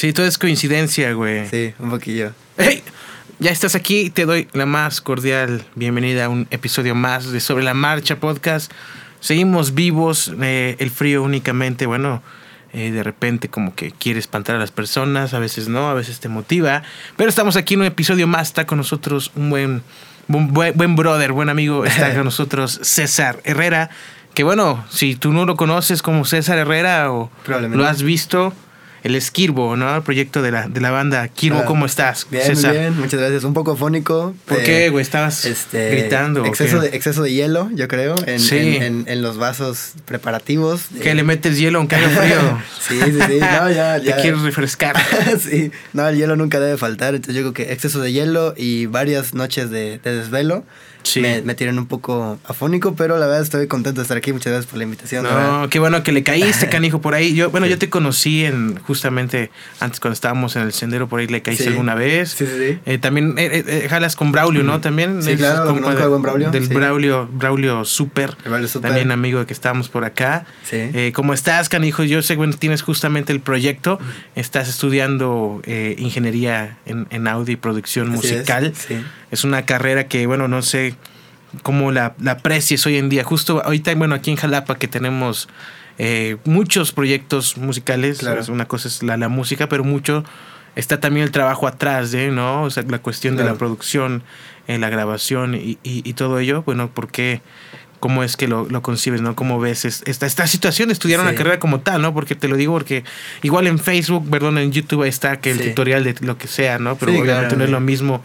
Sí, todo es coincidencia, güey. Sí, un poquillo. ¡Hey! Ya estás aquí te doy la más cordial bienvenida a un episodio más de Sobre la Marcha Podcast. Seguimos vivos, eh, el frío únicamente, bueno, eh, de repente como que quiere espantar a las personas, a veces no, a veces te motiva. Pero estamos aquí en un episodio más, está con nosotros un buen, un buen, buen brother, buen amigo, está con nosotros César Herrera. Que bueno, si tú no lo conoces como César Herrera o lo has visto, el Esquirbo, ¿no? El proyecto de la, de la banda. Kirbo, Ah, ¿cómo estás? Bien, César? muy bien, muchas gracias. Un poco afónico. ¿Por eh, qué, güey? Estabas Este, gritando. ¿o Exceso de, exceso de hielo, yo creo, en, Sí. en, en- en los vasos preparativos. de- ¿Qué le metes hielo aunque haga frío? Sí, sí, sí. No, ya, ya. Te quieres refrescar. sí, no, el hielo nunca debe faltar. Entonces yo creo que exceso de hielo y varias noches de, de desvelo Sí. me, me tienen un poco afónico, pero la verdad estoy contento de estar aquí. Muchas gracias por la invitación. la. No, qué bueno que le caíste, canijo, por ahí. Yo, bueno, yo te conocí en justamente antes cuando estábamos en el sendero, por ahí le caíste Sí. alguna vez. Sí, sí, sí. Eh, también eh, eh, jalas con Braulio, ¿no? También. Sí, claro, compa de- buen Braulio, Del. Braulio, Braulio Super. Braulio Super. También amigo de que estábamos por acá. Sí. ¿Cómo estás, canijo? Yo sé que bueno, tienes justamente el proyecto. Estás estudiando ingeniería en, en audio y producción Así es, musical. sí. Es una carrera que, bueno, no sé cómo la, la aprecies hoy en día. Justo ahorita, bueno, aquí en Jalapa que tenemos eh, muchos proyectos musicales. Claro. Una cosa es la, la música, pero mucho está también el trabajo atrás, ¿eh? ¿no? O sea, la cuestión de la producción, eh, la grabación y, y- y todo ello. Bueno, ¿por qué? ¿Cómo es que lo, lo concibes, no? ¿Cómo ves es- esta, esta situación de estudiar una carrera como tal, no? Porque te lo digo porque igual en Facebook, perdón, en YouTube ahí está que el Sí. tutorial de lo que sea, ¿no? Pero Sí, obviamente claro. no es lo mismo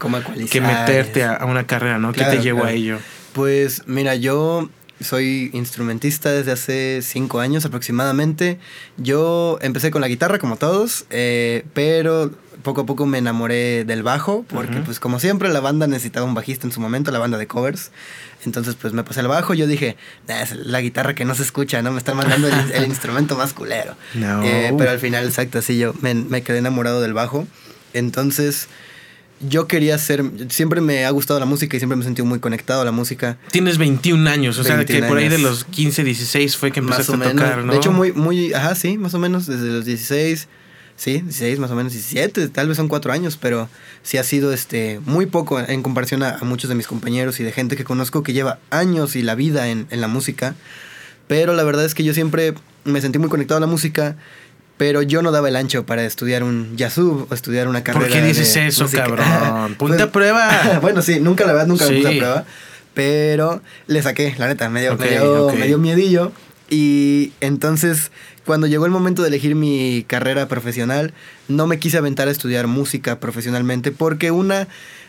que meterte a, a una carrera, ¿no? ¿Qué Claro, te llevó a ello? Pues mira, yo soy instrumentista desde hace cinco años aproximadamente. Yo empecé con la guitarra como todos, eh, pero poco a poco me enamoré del bajo, porque pues como siempre la banda necesitaba un bajista en su momento, la banda de covers. Entonces pues me pasé al bajo, yo dije, "Nah, es la guitarra que no se escucha, ¿no? Me están mandando el, el instrumento más culero. No. Eh, pero al final, exacto, así yo me, me quedé enamorado del bajo. Entonces yo quería ser, siempre me ha gustado la música y siempre me he sentido muy conectado a la música. Tienes 21 años, o sea, que 21 por ahí de los 15, 16 fue que empezaste a tocar, ¿no? De hecho, muy, muy, ajá, sí, más o menos desde los 16, sí, 16 más o menos, 17, tal vez son cuatro años, pero sí ha sido este muy poco en comparación a, a muchos de mis compañeros y de gente que conozco que lleva años y la vida en, en la música. Pero la verdad es que yo siempre me sentí muy conectado a la música, pero yo no daba el ancho para estudiar un Yasub o estudiar una carrera. ¿Por qué dices de eso, música. cabrón? Ponte Pues, a prueba. bueno, sí, nunca la verdad, nunca me puse Sí. a prueba. Pero le saqué, la neta, me dio, me dio, me dio miedillo. Y entonces, cuando llegó el momento de elegir mi carrera profesional, no me quise aventar a estudiar música profesionalmente porque una,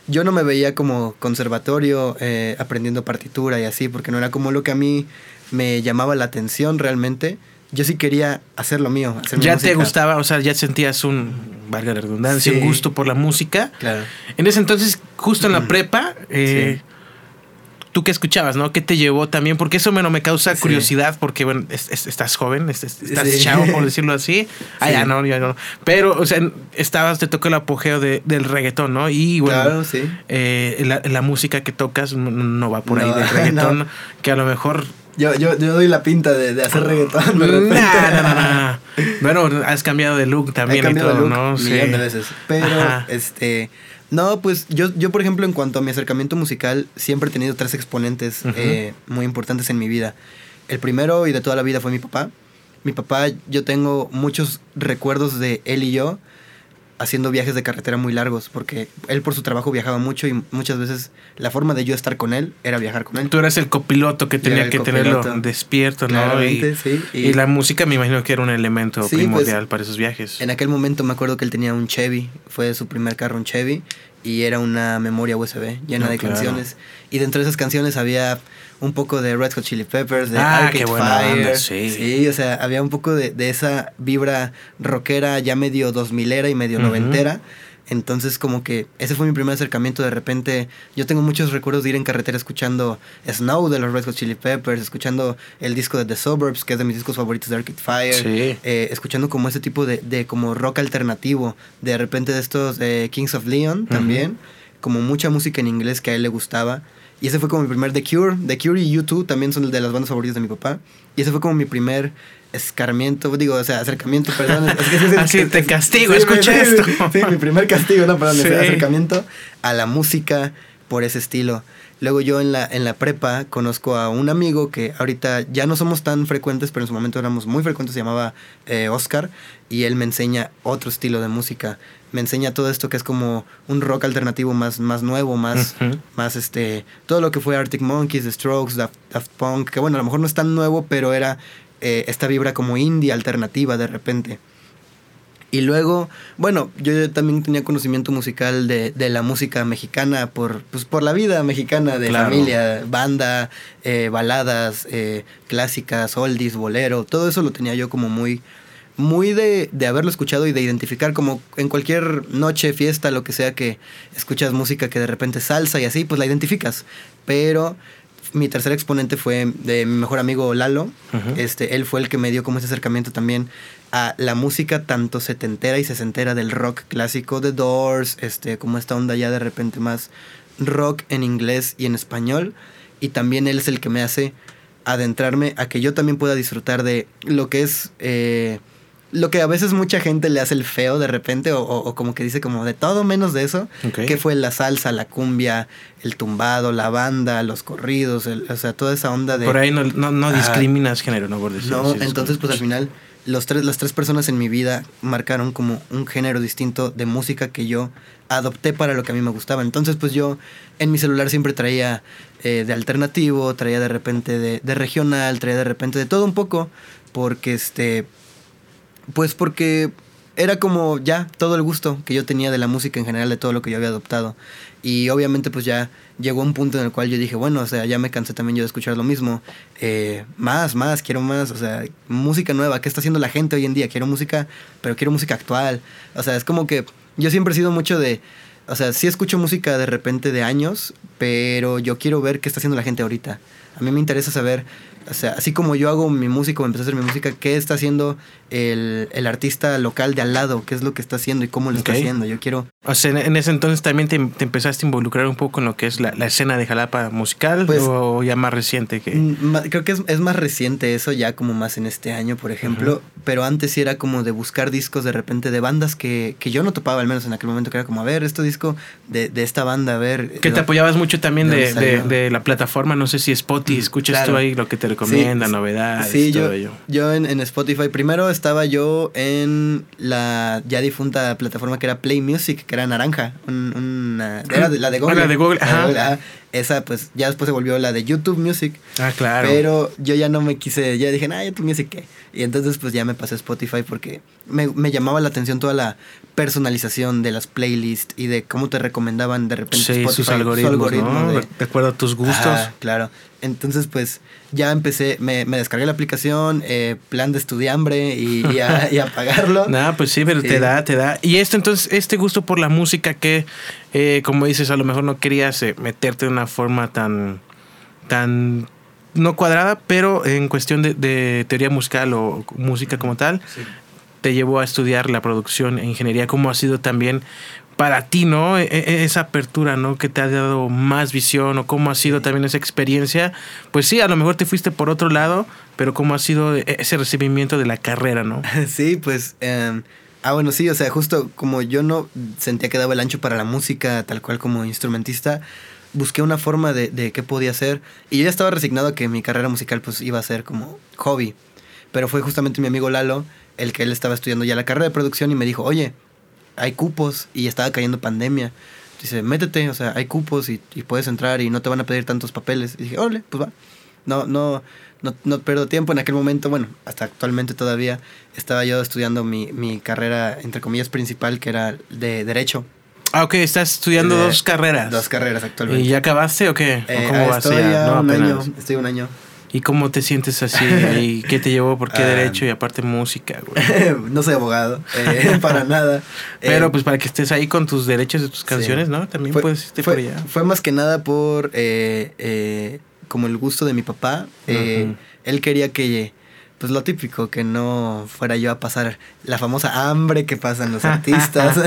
yo no me veía como conservatorio eh, aprendiendo partitura y así, porque no era como lo que a mí me llamaba la atención realmente. Yo sí quería hacer lo mío, hacer ya te gustaba, o sea, ya sentías un, valga la redundancia, Sí. un gusto por la música. Claro. En ese entonces, justo en la prepa, eh, Sí. ¿tú qué escuchabas, no? ¿Qué te llevó también? Porque eso bueno, me causa Sí. curiosidad, porque, bueno, es- es- estás joven, es- es- estás chavo, por decirlo así. Ah, ya no, ya no. Pero, o sea, estabas, te tocó el apogeo de- del reggaetón, ¿no? Y, bueno, Claro, sí. eh, la, la música que tocas no, va por ahí del reggaetón, no. que a lo mejor... Yo, yo, yo doy la pinta de, de hacer reggaetón. de repente. nah, nah, nah. Bueno, has cambiado de look también He y cambiado todo, de look ¿no? de veces. Pero, Ajá. este. No, pues yo, yo, por ejemplo, en cuanto a mi acercamiento musical, siempre he tenido tres exponentes eh, muy importantes en mi vida. El primero y de toda la vida fue mi papá. Mi papá, yo tengo muchos recuerdos de él y yo haciendo viajes de carretera muy largos, porque él por su trabajo viajaba mucho y muchas veces la forma de yo estar con él era viajar con él. Tú eras el copiloto que tenía que tenerlo despierto, ¿no? Y, sí. y la música me imagino que era un elemento Sí, primordial pues, para esos viajes. En aquel momento me acuerdo que él tenía un Chevy, fue su primer carro un Chevy y era una memoria USB llena No, de claro. canciones y dentro de esas canciones había un poco de Red Hot Chili Peppers, de Ah, Arcade qué buena Fire, banda, sí. o sea, había un poco de, de esa vibra rockera ya medio dos milera y medio noventera. Entonces como que ese fue mi primer acercamiento de repente. Yo tengo muchos recuerdos de ir en carretera escuchando Snow de los Red Hot Chili Peppers, escuchando el disco de The Suburbs, que es de mis discos favoritos de Arcade Fire Sí. eh, escuchando como ese tipo de, de como rock alternativo, de repente de estos eh, Kings of Leon también, como mucha música en inglés que a él le gustaba. Y ese fue como mi primer The Cure. The Cure y U2 también son de las bandas favoritas de mi papá. Y ese fue como mi primer escarmiento, digo, o sea, acercamiento, perdón. Así te castigo, escucha esto. Sí, mi primer castigo, no, perdón, acercamiento a la música por ese estilo. Luego yo en la, en la prepa conozco a un amigo que ahorita ya no somos tan frecuentes, pero en su momento éramos muy frecuentes, se llamaba eh, Oscar, y él me enseña otro estilo de música. Me enseña todo esto que es como un rock alternativo más, más nuevo, más, más este, todo lo que fue Arctic Monkeys, The Strokes, Daft, Punk, que bueno, a lo mejor no es tan nuevo, pero era eh, esta vibra como indie alternativa de repente. Y luego, bueno, yo también tenía conocimiento musical de, de la música mexicana por, pues, por la vida mexicana de familia, banda, eh, baladas, eh, clásicas, oldies, bolero, todo eso lo tenía yo como muy, muy de, de, haberlo escuchado y de identificar como en cualquier noche, fiesta, lo que sea que escuchas música que de repente salsa y así, pues la identificas. Pero mi tercer exponente fue de mi mejor amigo Lalo. este, él fue el que me dio como ese acercamiento también a la música tanto setentera y sesentera del rock clásico de Doors, este, como esta onda ya de repente más rock en inglés y en español. Y también él es el que me hace adentrarme a que yo también pueda disfrutar de lo que es... Eh, lo que a veces mucha gente le hace el feo de repente, o, como que dice como de todo menos de eso, que fue la salsa, la cumbia, el tumbado, la banda, los corridos, o sea, toda esa onda de... Por ahí no, no, discriminas género, ¿no? Por no, entonces pues al final los tres, las tres personas en mi vida marcaron como un género distinto de música que yo adopté para lo que a mí me gustaba. Entonces, pues yo en mi celular siempre traía eh, de alternativo, traía de repente de, de, regional, traía de repente de todo un poco, porque este, pues porque era como ya todo el gusto que yo tenía de la música en general, de todo lo que yo había adoptado. Y obviamente pues ya llegó un punto en el cual yo dije, bueno, o sea, ya me cansé también yo de escuchar lo mismo. Eh, más, más, quiero más, o sea, música nueva. ¿Qué está haciendo la gente hoy en día? Quiero música, pero quiero música actual. O sea, es como que yo siempre he sido mucho de... O sea, sí escucho música de repente de años, pero yo quiero ver qué está haciendo la gente ahorita. A mí me interesa saber o sea, así como yo hago mi música o empecé a hacer mi música, ¿qué está haciendo el, el, artista local de al lado? ¿Qué es lo que está haciendo y cómo lo está haciendo? Yo quiero... O sea, en ese entonces también te, empezaste a involucrar un poco en lo que es la, la escena de Jalapa musical pues, o ya más reciente que... Mm, creo que es, es, más reciente eso, ya como más en este año, por ejemplo. Pero antes sí era como de buscar discos de repente de bandas que, que yo no topaba, al menos en aquel momento, que era como, a ver, este disco de, de esta banda, a ver... Que te apoyabas mucho también de, de, la plataforma, no sé si Spotify, escuchas tú ahí lo que te recomienda, novedades. Sí, yo, yo en, en, Spotify, primero estaba yo en la ya difunta plataforma que era Play Music, que era naranja, una, era la de Google. la de Google, ajá. Esa pues ya después se volvió la de YouTube Music. Ah, claro. Pero yo ya no me quise, ya dije, ah, YouTube Music qué. Y entonces pues ya me pasé a Spotify porque me, me, llamaba la atención toda la personalización de las playlists y de cómo te recomendaban de repente sí, Spotify, sus algoritmos, de, acuerdo a tus gustos. claro. Entonces pues ya empecé, me, me descargué la aplicación, eh, plan de estudiambre y, y, a, y a pagarlo. Nada, pues sí, pero te da, te da. Y esto entonces, este gusto por la música que, eh, como dices, a lo mejor no querías eh, meterte de una forma tan, tan no cuadrada, pero en cuestión de, de teoría musical o música como tal, te llevó a estudiar la producción e ingeniería, como ha sido también para ti, ¿no? E, e, esa apertura, ¿no? Que te ha dado más visión o cómo ha sido también esa experiencia. Pues sí, a lo mejor te fuiste por otro lado, pero cómo ha sido ese recibimiento de la carrera, ¿no? Sí, pues... Em, ah, bueno, sí, o sea, justo como yo no sentía que daba el ancho para la música, tal cual como instrumentista, busqué una forma de, de qué podía hacer. Y yo ya estaba resignado que mi carrera musical pues iba a ser como hobby. Pero fue justamente mi amigo Lalo el que él estaba estudiando ya la carrera de producción y me dijo, oye, hay cupos y estaba cayendo pandemia. Dice, métete, o sea, hay cupos y, puedes entrar y no te van a pedir tantos papeles. Y dije, órale, pues va. No, no, no, no pierdo tiempo en aquel momento, bueno, hasta actualmente todavía estaba yo estudiando mi, mi carrera, entre comillas, principal, que era de Derecho. Ah, ok, estás estudiando dos carreras. Dos carreras actualmente. ¿Y ya acabaste o qué? ¿O eh, ¿Cómo vas estoy ya un año, estoy un año. ¿Y cómo te sientes así? ¿Y qué te llevó? ¿Por qué ah. derecho? Y aparte música, güey. no soy abogado, eh, para nada. Pero eh, pues para que estés ahí con tus derechos de tus canciones, ¿no? También puedes irte fue, por allá. Fue más que nada por eh, como el gusto de mi papá. Él quería que, pues lo típico, que no fuera yo a pasar la famosa hambre que pasan los artistas.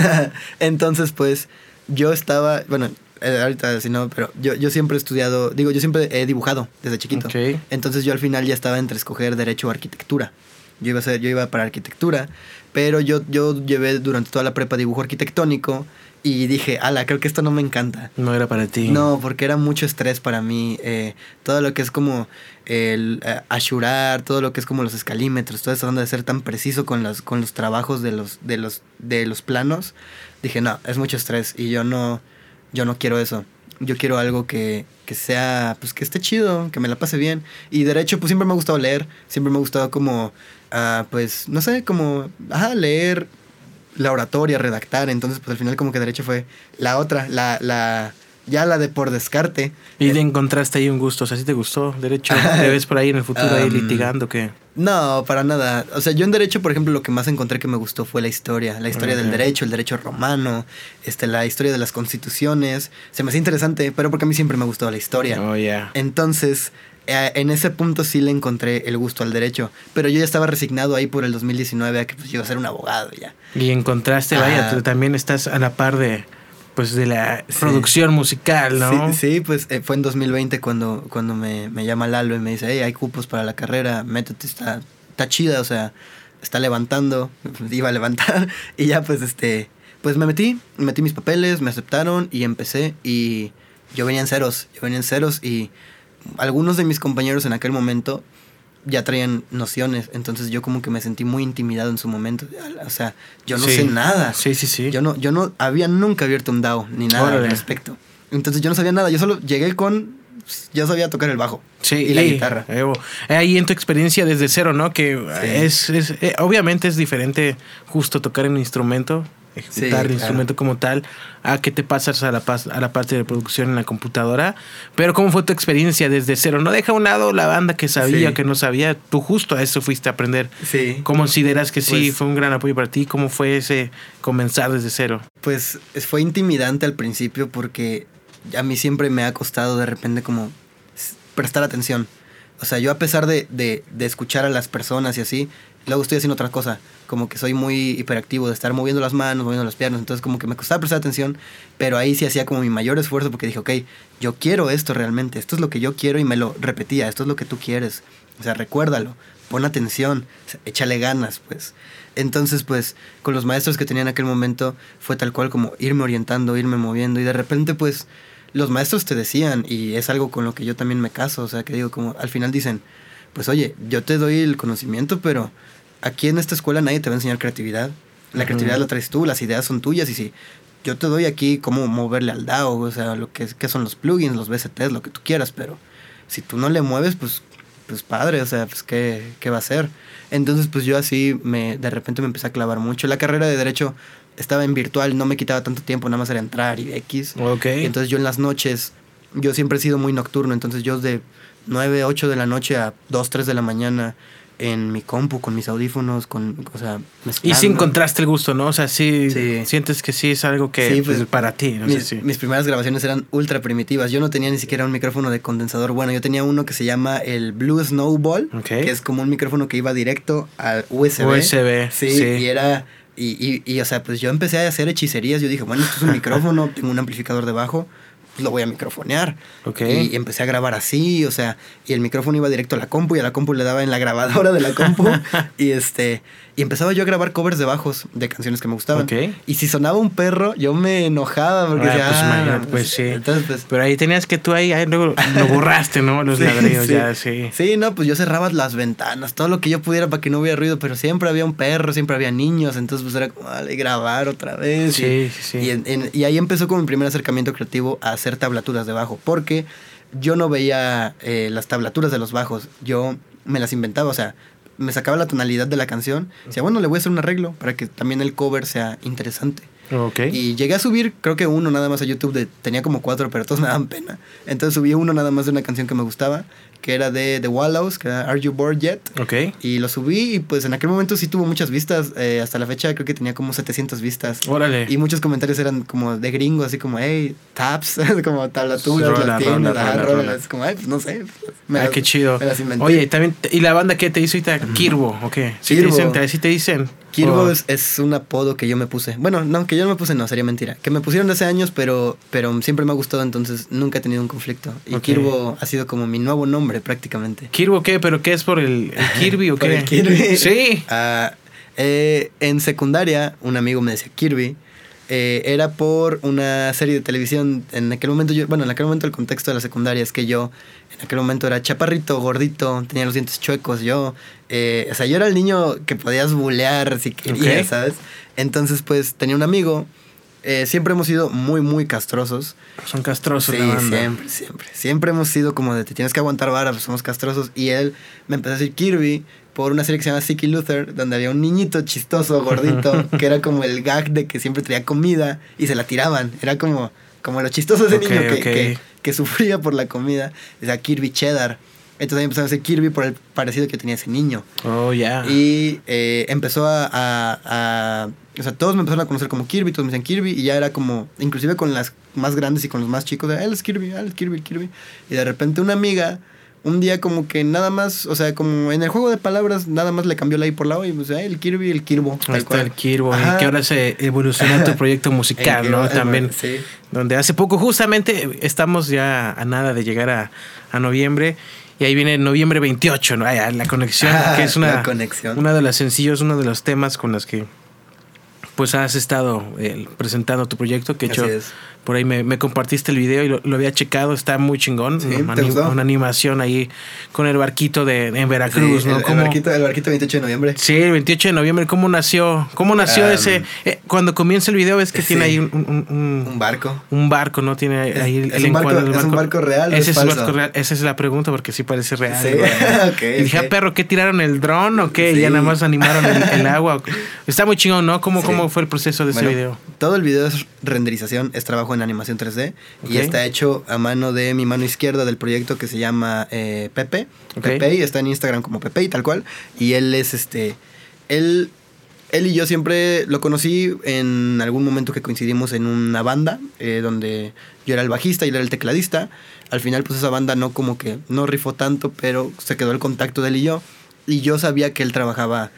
Entonces, pues yo estaba, bueno, eh, ahorita si no, pero yo, yo siempre he estudiado, digo, yo siempre he dibujado desde chiquito. Entonces yo al final ya estaba entre escoger derecho o arquitectura. Yo iba a ser, yo iba para arquitectura, pero yo, yo llevé durante toda la prepa dibujo arquitectónico y dije, ala, creo que esto no me encanta. No era para ti. No, porque era mucho estrés para mí. eh, todo lo que es como el eh, ashurar, todo lo que es como los escalímetros, toda esa onda de ser tan preciso con los, con los trabajos de los, de los, de los planos. Dije, no, es mucho estrés y yo no, yo no quiero eso. Yo quiero algo que, que sea, pues que esté chido, que me la pase bien. Y derecho, pues siempre me ha gustado leer, siempre me ha gustado como, ah, pues, no sé, como, ajá, leer la oratoria, redactar. Entonces, pues al final como que derecho fue la otra, la, la, ya la de por descarte. Y te encontraste ahí un gusto, o sea, si te gustó. Derecho, te ves por ahí en el futuro ahí Um, litigando que. No, para nada. O sea, yo en derecho, por ejemplo, lo que más encontré que me gustó fue la historia, la historia del derecho, el derecho romano, este, la historia de las constituciones. Se me hacía interesante, pero porque a mí siempre me gustado la historia. Oh, ya. Entonces, eh, en ese punto sí le encontré el gusto al derecho. Pero yo ya estaba resignado ahí por el 2019 a que pues, yo iba a ser un abogado ya. Y encontraste, vaya, Ah. tú también estás a la par de. Pues de la Sí. producción musical, ¿no? Sí, sí, pues eh, fue en 2020 cuando, cuando me, me llama Lalo y me dice, hey, hay cupos para la carrera, métete, está, está chida, o sea, está levantando, iba a levantar, y ya pues este, pues me metí, metí mis papeles, me aceptaron y empecé y yo venía en ceros, yo venía en ceros y algunos de mis compañeros en aquel momento ya traían nociones, entonces yo como que me sentí muy intimidado en su momento, o sea, yo no Sí. sé nada. Sí, sí, sí. Yo no, yo no había nunca abierto un DAO ni nada Órale. al respecto. Entonces yo no sabía nada. Yo solo llegué con. Ya sabía tocar el bajo. Sí, y la y, guitarra. eh, oh, ahí en tu experiencia desde cero, ¿no? Que es, es eh, obviamente es diferente justo tocar un instrumento, ejecutar Sí, el claro. instrumento como tal, a que te pasas a la, a la parte de producción en la computadora. Pero ¿cómo fue tu experiencia desde cero? No deja a un lado la banda que sabía, Sí. que no sabía. Tú justo a eso fuiste a aprender. Sí. ¿Cómo consideras que sí Pues- fue un gran apoyo para ti? ¿Cómo fue ese comenzar desde cero? Pues es- fue intimidante al principio porque a mí siempre me ha costado de repente como prestar atención. O sea, yo a pesar de, de, de escuchar a las personas y así, luego estoy haciendo otra cosa. Como que soy muy hiperactivo de estar moviendo las manos, moviendo las piernas. Entonces como que me costaba prestar atención, pero ahí sí hacía como mi mayor esfuerzo porque dije, ok, yo quiero esto realmente, esto es lo que yo quiero y me lo repetía, esto es lo que tú quieres. O sea, recuérdalo, pon atención, o sea, échale ganas, pues. Entonces, pues, con los maestros que tenía en aquel momento, fue tal cual como irme orientando, irme moviendo y de repente, pues, los maestros te decían, y es algo con lo que yo también me caso, o sea, que digo, como al final dicen, pues oye, yo te doy el conocimiento, pero aquí en esta escuela nadie te va a enseñar creatividad. La creatividad la traes tú, las ideas son tuyas, y si yo te doy aquí cómo moverle al DAO, o sea, lo que, que son los plugins, los BCTs, lo que tú quieras, pero si tú no le mueves, pues, pues padre, o sea, pues ¿qué, qué va a hacer? Entonces, pues yo así me, de repente me empecé a clavar mucho. La carrera de Derecho estaba en virtual, no me quitaba tanto tiempo, nada más era entrar y X. Ok. Y entonces yo en las noches, yo siempre he sido muy nocturno, entonces yo de 9, 8 de la noche a 2, 3 de la mañana en mi compu, con mis audífonos, con, o sea, y mezclando. sí encontraste el gusto, ¿no? O sea, sí, Sí. sientes que sí es algo que Sí, pues, pues, para ti. No sé mis, si- mis primeras grabaciones eran ultra primitivas. Yo no tenía ni siquiera un micrófono de condensador bueno. Yo tenía uno que se llama el Blue Snowball, Ok. que es como un micrófono que iba directo al USB. USB, Sí, sí. y era. Y, y, y, o sea, pues yo empecé a hacer hechicerías. Yo dije, bueno, esto es un micrófono, tengo un amplificador debajo, lo voy a microfonear. Ok. Y, y empecé a grabar así, o sea, y el micrófono iba directo a la compu y a la compu le daba en la grabadora de la compu. y este. Y empezaba yo a grabar covers de bajos de canciones que me gustaban. Ok. Y si sonaba un perro, yo me enojaba porque Ah, decía, pues, "Ah, imagínate, pues, sí. Entonces, pues. Pero ahí tenías que tú ahí, ahí luego lo borraste, ¿no? Los sí, ladrillos sí. ya, sí. Sí, no, pues yo cerraba las ventanas, todo lo que yo pudiera para que no hubiera ruido, pero siempre había un perro, siempre había niños, entonces pues era como, vale, grabar otra vez. Sí, y, sí, sí. Y, en- en- y ahí empezó como mi primer acercamiento creativo a hacer tablaturas de bajo, porque yo no veía eh, las tablaturas de los bajos, yo me las inventaba, o sea, me sacaba la tonalidad de la canción, decía, bueno, le voy a hacer un arreglo para que también el cover sea interesante. Ok. Y llegué a subir, creo que uno nada más a YouTube, de, tenía como cuatro, pero todos me daban pena. Entonces subí uno nada más de una canción que me gustaba, que era de The Wallows, que era Are You Bored Yet? Ok. Y lo subí y pues en aquel momento sí tuvo muchas vistas. eh, hasta la fecha creo que tenía como 700 vistas. Órale. Y muchos comentarios eran como de gringos, así como, hey, taps, como tablaturas, Rola, las tienes, rola, rola, rola. Es como, ay, pues no sé. pues, me ah, las- qué chido. Me las inventé. Oye, también, ¿y la banda qué te hizo ahorita? Kirbo, ¿ok? ¿Sí te Kirbo. dicen? te- ¿Sí te dicen? Kirbo Oh. es, es un apodo que yo me puse. Bueno, no, que yo no me puse, no, sería mentira. Que me pusieron hace años, pero, pero siempre me ha gustado, entonces nunca he tenido un conflicto. Y Ok. Kirbo ha sido como mi nuevo nombre prácticamente. ¿Kirbo qué? ¿Pero qué es por el, el Kirby o Por qué? el Kirby. Sí. Ah, eh, en secundaria, un amigo me decía Kirby. Eh, era por una serie de televisión. En aquel momento, yo, bueno, en aquel momento el contexto de la secundaria es que yo, en aquel momento era chaparrito, gordito, tenía los dientes chuecos. Yo, eh, o sea, yo era el niño que podías bulear si querías, Ok. ¿sabes? Entonces, pues tenía un amigo. Eh, siempre hemos sido muy, muy castrosos. Son castrosos Sí, la banda. siempre, siempre. Siempre hemos sido como de te tienes que aguantar vara, pues somos castrosos. Y él me empezó a decir Kirby por una serie que se llama Sicky Luther, donde había un niñito chistoso, gordito, que era como el gag de que siempre traía comida y se la tiraban. Era como, como lo chistoso de ese niño que, que, que sufría por la comida. Decía Kirby Cheddar. Entonces empezó a decir Kirby por el parecido que tenía ese niño. Oh, ya. Y eh, empezó a, a- a- O sea, todos me empezaron a conocer como Kirby, todos me decían Kirby, y ya era como. Inclusive con las más grandes y con los más chicos, de, él es Kirby, él es Kirby, Kirby. Y de repente una amiga, un día como que nada más, o sea, como en el juego de palabras, nada más le cambió la I por la O, y pues, ah, el Kirby, el Kirbo. Ahí está el Kirbo, y Ajá. que ahora se evolucionó tu proyecto El musical, Kirbo, ¿no? eh, También. Sí. Donde hace poco, justamente, estamos ya a nada de llegar a, a noviembre. Y ahí viene noviembre 28, ¿no? Ay, ay, la conexión, Ah, que es una, conexión. una de los sencillos, uno de los temas con los que pues has estado eh, presentando tu proyecto. Que hecho, es. por ahí me, me compartiste el video y lo, lo había checado, está muy chingón. Sí, una, ¿te anim- una animación ahí con el barquito de, en Veracruz, Sí, ¿no? el, el ¿Cómo- barquito, el barquito 28 de noviembre. Sí, el 28 de noviembre, ¿cómo nació? ¿Cómo nació Um, ese? eh, cuando comienza el video ves que sí. tiene ahí un, un- un- Un barco. un barco, ¿no? Tiene Es- ahí el, es barco- encuadre del ¿es un barco real o Ese es falso? barco real. Esa es la pregunta porque sí parece real. Sí, güey. ok, y dije, ok. ah, perro, ¿qué tiraron el dron o qué? Y ya nada más animaron el, el agua. Está muy chingón, ¿no? ¿Cómo, cómo fue el proceso de Bueno, ese video? Todo el video es renderización, es trabajo en animación 3D Ok. y está hecho a mano de mi mano izquierda del proyecto que se llama eh, Pepe. Pepe y está en Instagram como Pepe y tal cual. Y él es este. Él, él y yo siempre lo conocí en algún momento que coincidimos en una banda eh, donde yo era el bajista y él era el tecladista. Al final, pues esa banda no como que no rifó tanto, pero se quedó el contacto de él y yo. Y yo sabía que él trabajaba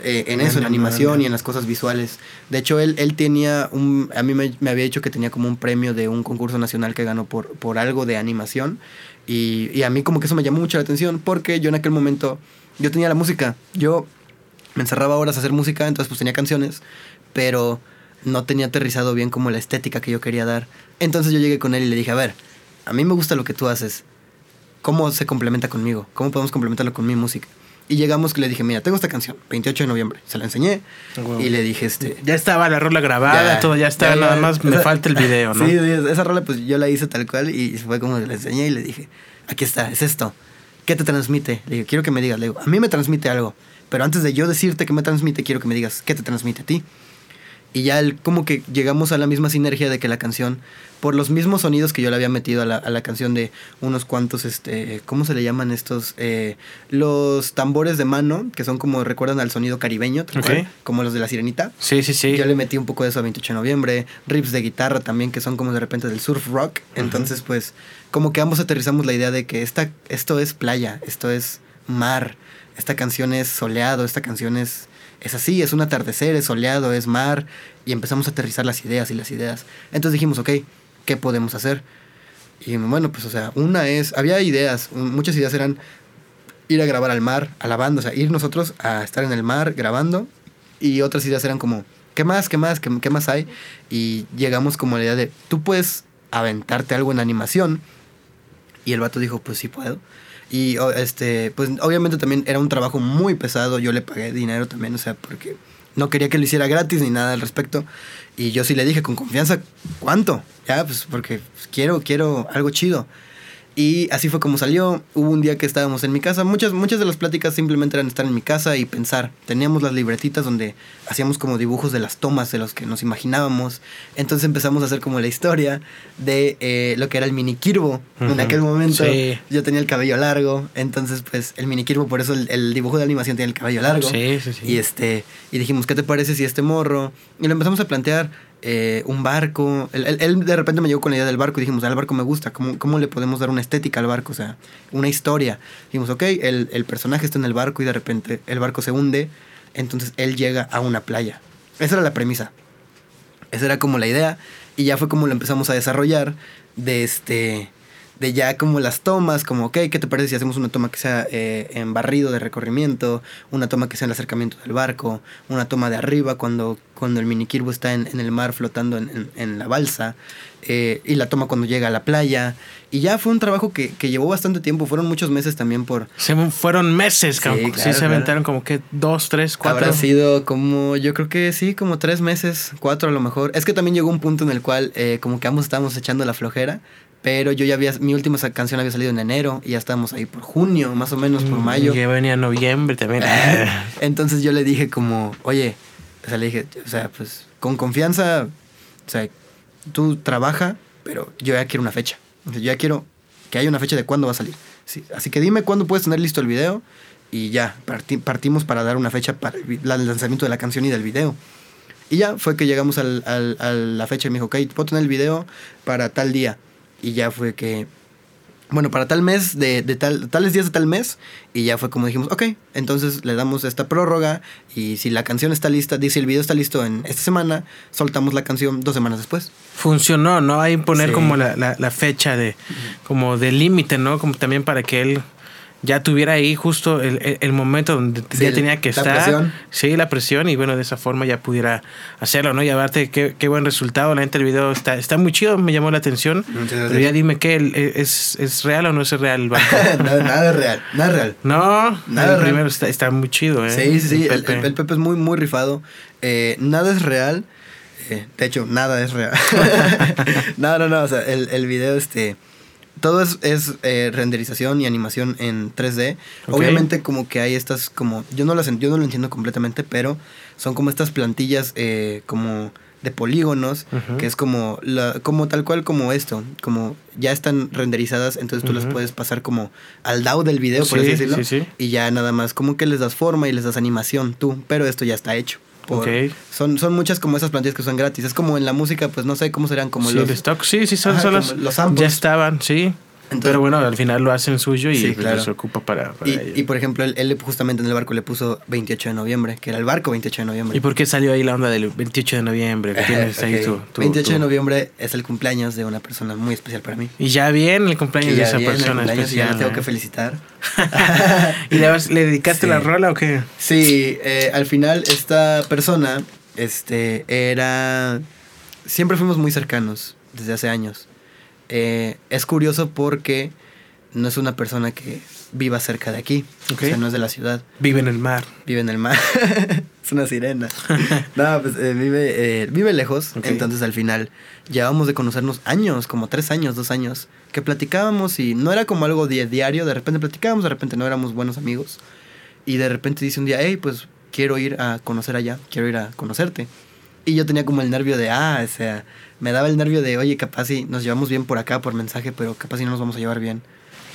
eh, en eso, en animación y en las cosas visuales. De hecho, él, él tenía un... A mí me, me había dicho que tenía como un premio de un concurso nacional que ganó por, por algo de animación. Y, y a mí como que eso me llamó mucho la atención porque yo en aquel momento, yo tenía la música. Yo me encerraba horas a hacer música, entonces pues tenía canciones, pero no tenía aterrizado bien como la estética que yo quería dar. Entonces yo llegué con él y le dije, a ver, a mí me gusta lo que tú haces. ¿Cómo se complementa conmigo? ¿Cómo podemos complementarlo con mi música? Y llegamos que le dije, mira, tengo esta canción, 28 de noviembre. Se la enseñé y le dije, este... Ya estaba la rola grabada, Ya, todo ya está, ya, nada más me falta el video, ¿no? Sí, esa rola pues yo la hice tal cual y fue como le enseñé y le dije, aquí está, es esto. ¿Qué te transmite? Le digo, quiero que me digas. Le digo, a mí me transmite algo, pero antes de yo decirte que me transmite, quiero que me digas qué te transmite a ti. Y ya el- como que llegamos a la misma sinergia de que la canción, por los mismos sonidos que yo le había metido a la, a la canción de unos cuantos, este, ¿cómo se le llaman estos? Eh, los tambores de mano, que son como, recuerdan al sonido caribeño, tal Ok. cual, como los de la sirenita. Sí, sí, sí. Yo le metí un poco de eso a 28 de noviembre, riffs de guitarra también que son como de repente del surf rock. Entonces, pues, como que ambos aterrizamos la idea de que esta, esto es playa, esto es mar, esta canción es soleado, esta canción es, es así, es un atardecer, es soleado, es mar. Y empezamos a aterrizar las ideas y las ideas. Entonces dijimos, ok, ¿qué podemos hacer? Y bueno, pues, o sea, una es, había ideas, muchas ideas eran ir a grabar al mar, a la banda, o sea, ir nosotros a estar en el mar grabando y otras ideas eran como, ¿qué más? ¿Qué más? ¿Qué, qué más hay? Y llegamos como a la idea de, tú puedes aventarte algo en animación. Y el vato dijo, pues sí puedo. Y este, pues obviamente también era un trabajo muy pesado, yo le pagué dinero también, o sea, porque no quería que lo hiciera gratis ni nada al respecto. Y yo sí le dije con confianza, ¿cuánto? Ya, pues porque pues, quiero, quiero algo chido. Y así fue como salió. Hubo un día que estábamos en mi casa. Muchas, muchas de las pláticas simplemente eran estar en mi casa y pensar. Teníamos las libretitas donde hacíamos como dibujos de las tomas de los que nos imaginábamos. Entonces empezamos a hacer como la historia de eh, lo que era el mini Kirbo. En aquel momento Sí. yo tenía el cabello largo. Entonces, pues el mini Kirbo, por eso el, el dibujo de animación tiene el cabello largo. Sí, sí, sí. Y este, y dijimos, ¿qué te parece si este morro? Y lo empezamos a plantear. Eh, un barco. Él, de repente me llegó con la idea del barco y dijimos, el barco me gusta. ¿Cómo, ¿Cómo le podemos dar una estética al barco? O sea, una historia. Dijimos, ok, el, el personaje está en el barco y de repente el barco se hunde entonces él llega a una playa. Esa era la premisa. Esa era como la idea y ya fue como lo empezamos a desarrollar de este de ya como las tomas, como, ok, ¿qué te parece si hacemos una toma que sea eh, en barrido de recorrimiento, una toma que sea en el acercamiento del barco, una toma de arriba cuando, cuando el mini Kirbo está en, en, el mar flotando en, en, en la balsa, eh, y la toma cuando llega a la playa. Y ya fue un trabajo que, que llevó bastante tiempo, fueron muchos meses también por... Se fueron meses, sí, claro, sí se aventaron como que dos, tres, cuatro. Habrá sido como, yo creo que sí, como tres meses, cuatro a lo mejor. Es que también llegó un punto en el cual eh, como que ambos estábamos echando la flojera pero yo ya había, mi última canción había salido en enero y ya estábamos ahí por junio, más o menos por mayo. Y que venía noviembre también. Entonces yo le dije como, oye, o sea, le dije, o sea, pues con confianza, o sea, tú trabaja, pero yo ya quiero una fecha. O sea, yo ya quiero que haya una fecha de cuándo va a salir. Sí, así que dime cuándo puedes tener listo el video y ya, parti partimos para dar una fecha para el, el, lanzamiento de la canción y del video. Y ya fue que llegamos al, a la fecha y me dijo, ok, puedo tener el video para tal día y ya fue que, bueno, para tal mes, de, de tal, tales días de tal mes, y ya fue como dijimos, ok, entonces le damos esta prórroga y si la canción está lista, dice el video está listo en esta semana, soltamos la canción dos semanas después. Funcionó, ¿no? Hay poner sí. como la, la, la, fecha de, como de límite, ¿no? Como también para que él ya tuviera ahí justo el, el, el momento donde sí, ya tenía que estar. Presión. Sí, la presión y bueno, de esa forma ya pudiera hacerlo, ¿no? Y aparte, qué, qué buen resultado. La gente del video está, está muy chido, me llamó la atención. Pero ya dime qué, ¿es, ¿es real o no es real el banco? nada, nada es real, nada es real. No, nada el primero está, está, muy chido, ¿eh? Sí, sí, sí. El Pepe, el, el Pepe es muy, muy rifado. Eh, nada es real. Eh, de hecho, nada es real. no, no, no. O sea, el, el video, este todo es, es eh, renderización y animación en 3D. Okay. Obviamente como que hay estas como... Yo no, las, yo no lo entiendo completamente, pero son como estas plantillas eh, como de polígonos, uh -huh. que es como, la, como tal cual como esto, como ya están renderizadas, entonces tú uh -huh. las puedes pasar como al DAO del video, por sí, así decirlo, sí, sí. y ya nada más como que les das forma y les das animación tú, pero esto ya está hecho. Por, okay. son, son muchas como esas plantillas que son gratis. Es como en la música, pues no sé cómo serán como sí, los... De stock. Sí, sí, son, Ajá, son los, los samples. Ya estaban, sí. Entonces, pero bueno, al final lo hacen suyo y sí, claro. se ocupa para, para y, y, por ejemplo, él, él, justamente en el barco le puso 28 de noviembre, que era el barco 28 de noviembre. ¿Y por qué salió ahí la onda del 28 de noviembre? ¿Qué tienes okay. ahí tu, tu, 28 tu... de noviembre es el cumpleaños de una persona muy especial para mí. Y ya viene el cumpleaños de esa persona especial. Y ya la tengo ¿eh? que felicitar. ¿Y le, le dedicaste sí. la rola o qué? Sí, eh, al final esta persona este, era... Siempre fuimos muy cercanos desde hace años. Eh, es curioso porque no es una persona que viva cerca de aquí. Okay. O sea, no es de la ciudad. Vive en el mar. Vive en el mar. es una sirena. no, pues eh, vive, eh, vive lejos. Okay. Entonces al final llevamos de conocernos años, como tres años, dos años, que platicábamos y no era como algo di diario. De repente platicábamos, de repente no éramos buenos amigos. Y de repente dice un día, hey, pues quiero ir a conocer allá, quiero ir a conocerte. Y yo tenía como el nervio de, ah, o sea, me daba el nervio de, oye, capaz si nos llevamos bien por acá, por mensaje, pero capaz si no nos vamos a llevar bien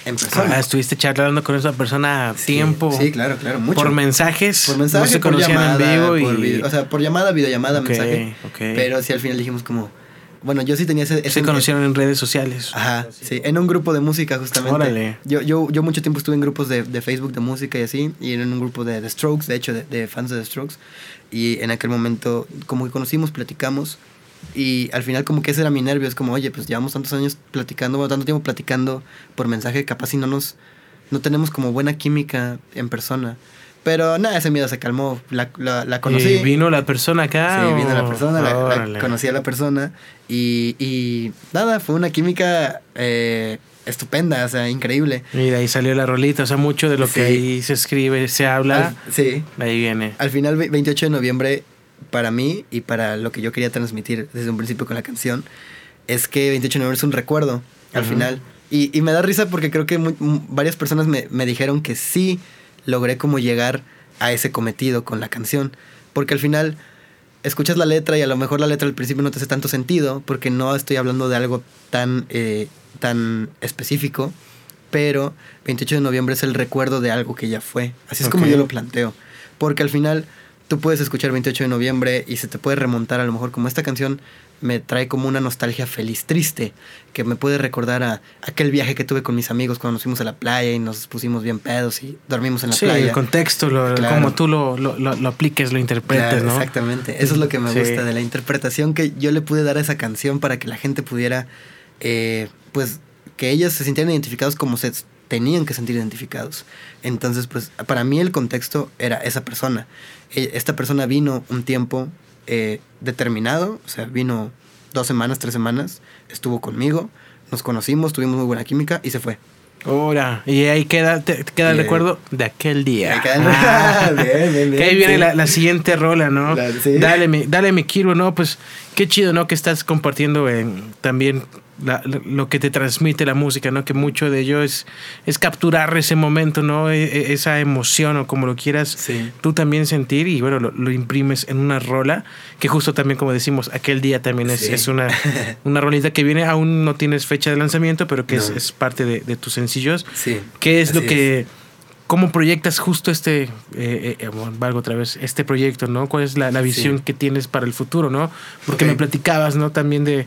en persona. Ah, estuviste charlando con esa persona sí, tiempo. Sí, claro, claro, mucho. Por mensajes. Por mensajes, no se por llamada, en vivo y... por video, o sea, por llamada, videollamada, okay, mensaje. Okay. Pero sí al final dijimos como, bueno, yo sí tenía ese... ese se conocieron en redes sociales. Ajá, sí, en un grupo de música justamente. Órale. Yo, yo, yo mucho tiempo estuve en grupos de, de Facebook de música y así, y en un grupo de The Strokes, de hecho, de, de fans de The Strokes. Y en aquel momento como que conocimos, platicamos, y al final como que ese era mi nervio, es como, oye, pues llevamos tantos años platicando, bueno, tanto tiempo platicando por mensaje, capaz si no nos, no tenemos como buena química en persona. Pero nada, ese miedo se calmó, la, la, la conocí. ¿Y vino la persona acá? Sí, vino la persona, la, la, conocí a la persona y, y nada, fue una química eh, estupenda, o sea, increíble. Y de ahí salió la rolita, o sea, mucho de lo que sí. ahí se escribe, se habla, Al, sí. ahí viene. Al final, 28 de noviembre, para mí y para lo que yo quería transmitir desde un principio con la canción, es que 28 de noviembre es un recuerdo, al uh -huh. final. Y, y, me da risa porque creo que muy, varias personas me, me dijeron que sí logré como llegar a ese cometido con la canción. Porque al final escuchas la letra y a lo mejor la letra al principio no te hace tanto sentido porque no estoy hablando de algo tan, eh, tan específico. Pero 28 de noviembre es el recuerdo de algo que ya fue. Así es okay. como yo lo planteo. Porque al final tú puedes escuchar 28 de noviembre y se te puede remontar a lo mejor como esta canción me trae como una nostalgia feliz, triste, que me puede recordar a aquel viaje que tuve con mis amigos cuando nos fuimos a la playa y nos pusimos bien pedos y dormimos en la sí, playa. el contexto, lo, como tú lo, lo, lo, apliques, lo interpretes, ¿no? Exactamente, eso es lo que me gusta de la interpretación que yo le pude dar a esa canción para que la gente pudiera, eh, pues, que ellos se sintieran identificados como se tenían que sentir identificados. Entonces, pues, para mí el contexto era esa persona. E, esta persona vino un tiempo eh, determinado, o sea, vino dos semanas, tres semanas, estuvo conmigo, nos conocimos, tuvimos muy buena química y se fue. Ahora, y ahí queda, queda el recuerdo de aquel día. Ah, bien, bien, que ahí viene la, siguiente rola, ¿no? Dale, mi, dale mi Kirbo, ¿no? Pues qué chido, ¿no? Que estás compartiendo en, también lo que te transmite la música, ¿no? Que mucho de ello es, es capturar ese momento, ¿no? E, e, esa emoción o como lo quieras tú también sentir y bueno, lo, imprimes en una rola, que justo también como decimos, aquel día también es, es una, una rolita que viene, aún no tienes fecha de lanzamiento, pero que es, es, parte de, tus sencillos. Sí. ¿Qué es lo que... ¿Cómo proyectas justo este, eh, eh, eh, valgo otra vez, este proyecto, ¿no? ¿Cuál es la, visión que tienes para el futuro, ¿no? Porque me platicabas, ¿no? También de,